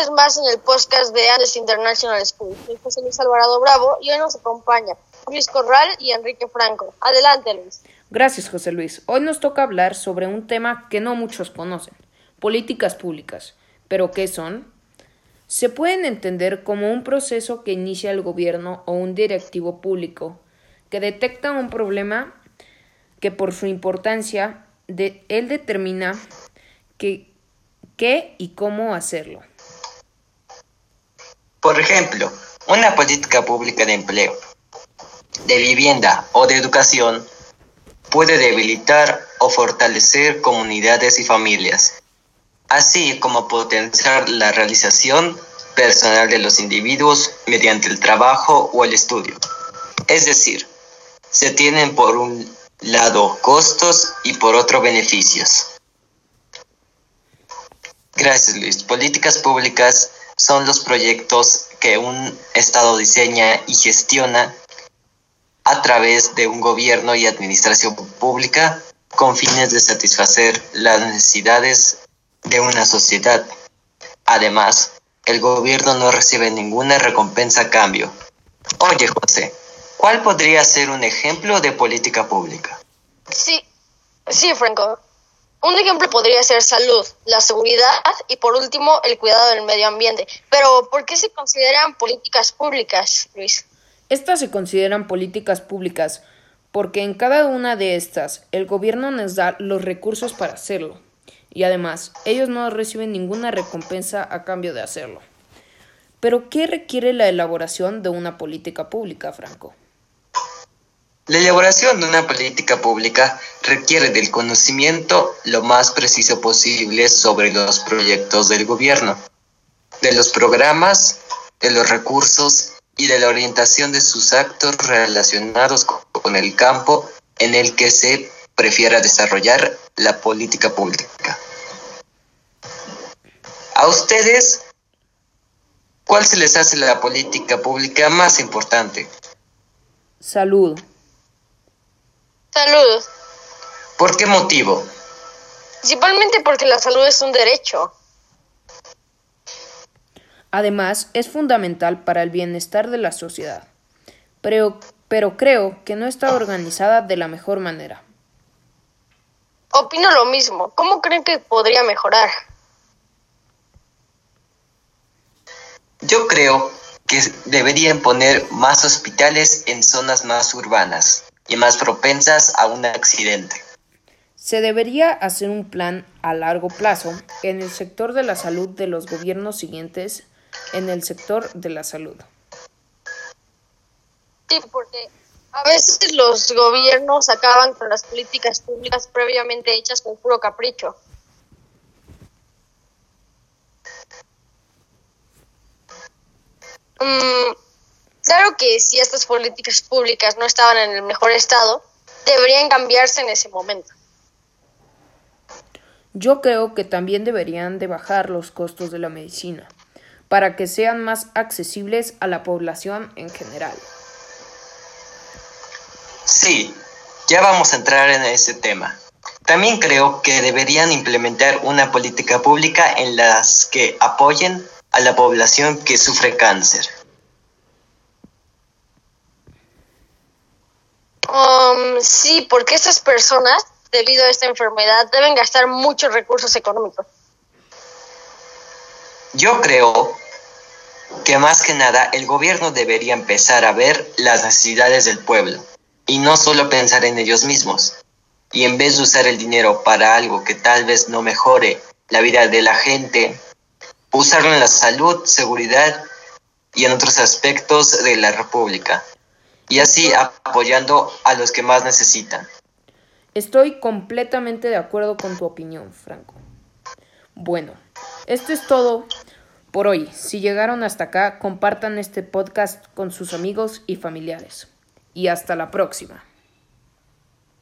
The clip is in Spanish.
vez más en el podcast de Andes International School. Soy José Luis Alvarado Bravo y hoy nos acompaña Luis Corral y Enrique Franco. Adelante, Luis. Gracias, José Luis. Hoy nos toca hablar sobre un tema que no muchos conocen, políticas públicas. ¿Pero qué son? Se pueden entender como un proceso que inicia el gobierno o un directivo público que detecta un problema que por su importancia de, él determina qué y cómo hacerlo. Por ejemplo, una política pública de empleo, de vivienda o de educación puede debilitar o fortalecer comunidades y familias, así como potenciar la realización personal de los individuos mediante el trabajo o el estudio. Es decir, se tienen por un lado costos y por otro beneficios. Gracias Luis. Políticas públicas son los proyectos que un Estado diseña y gestiona a través de un gobierno y administración pública con fines de satisfacer las necesidades de una sociedad. Además, el gobierno no recibe ninguna recompensa a cambio. Oye, José, ¿cuál podría ser un ejemplo de política pública? Sí, sí, Franco. Un ejemplo podría ser salud, la seguridad y por último el cuidado del medio ambiente. Pero ¿por qué se consideran políticas públicas, Luis? Estas se consideran políticas públicas porque en cada una de estas el gobierno nos da los recursos para hacerlo y además ellos no reciben ninguna recompensa a cambio de hacerlo. Pero ¿qué requiere la elaboración de una política pública, Franco? La elaboración de una política pública requiere del conocimiento lo más preciso posible sobre los proyectos del gobierno, de los programas, de los recursos y de la orientación de sus actos relacionados con el campo en el que se prefiera desarrollar la política pública. A ustedes, ¿cuál se les hace la política pública más importante? Salud. Salud. ¿Por qué motivo? Principalmente porque la salud es un derecho. Además, es fundamental para el bienestar de la sociedad. Pero, pero creo que no está organizada de la mejor manera. Opino lo mismo. ¿Cómo creen que podría mejorar? Yo creo que deberían poner más hospitales en zonas más urbanas y más propensas a un accidente. Se debería hacer un plan a largo plazo en el sector de la salud de los gobiernos siguientes en el sector de la salud. Sí, porque a veces los gobiernos acaban con las políticas públicas previamente hechas con puro capricho. Mm, claro que si estas políticas públicas no estaban en el mejor estado, deberían cambiarse en ese momento. Yo creo que también deberían de bajar los costos de la medicina para que sean más accesibles a la población en general. Sí, ya vamos a entrar en ese tema. También creo que deberían implementar una política pública en las que apoyen a la población que sufre cáncer. Um, sí, porque estas personas, debido a esta enfermedad, deben gastar muchos recursos económicos. Yo creo que más que nada el gobierno debería empezar a ver las necesidades del pueblo y no solo pensar en ellos mismos. Y en vez de usar el dinero para algo que tal vez no mejore la vida de la gente, usarlo en la salud, seguridad y en otros aspectos de la República. Y así apoyando a los que más necesitan. Estoy completamente de acuerdo con tu opinión, Franco. Bueno, esto es todo por hoy. Si llegaron hasta acá, compartan este podcast con sus amigos y familiares. Y hasta la próxima.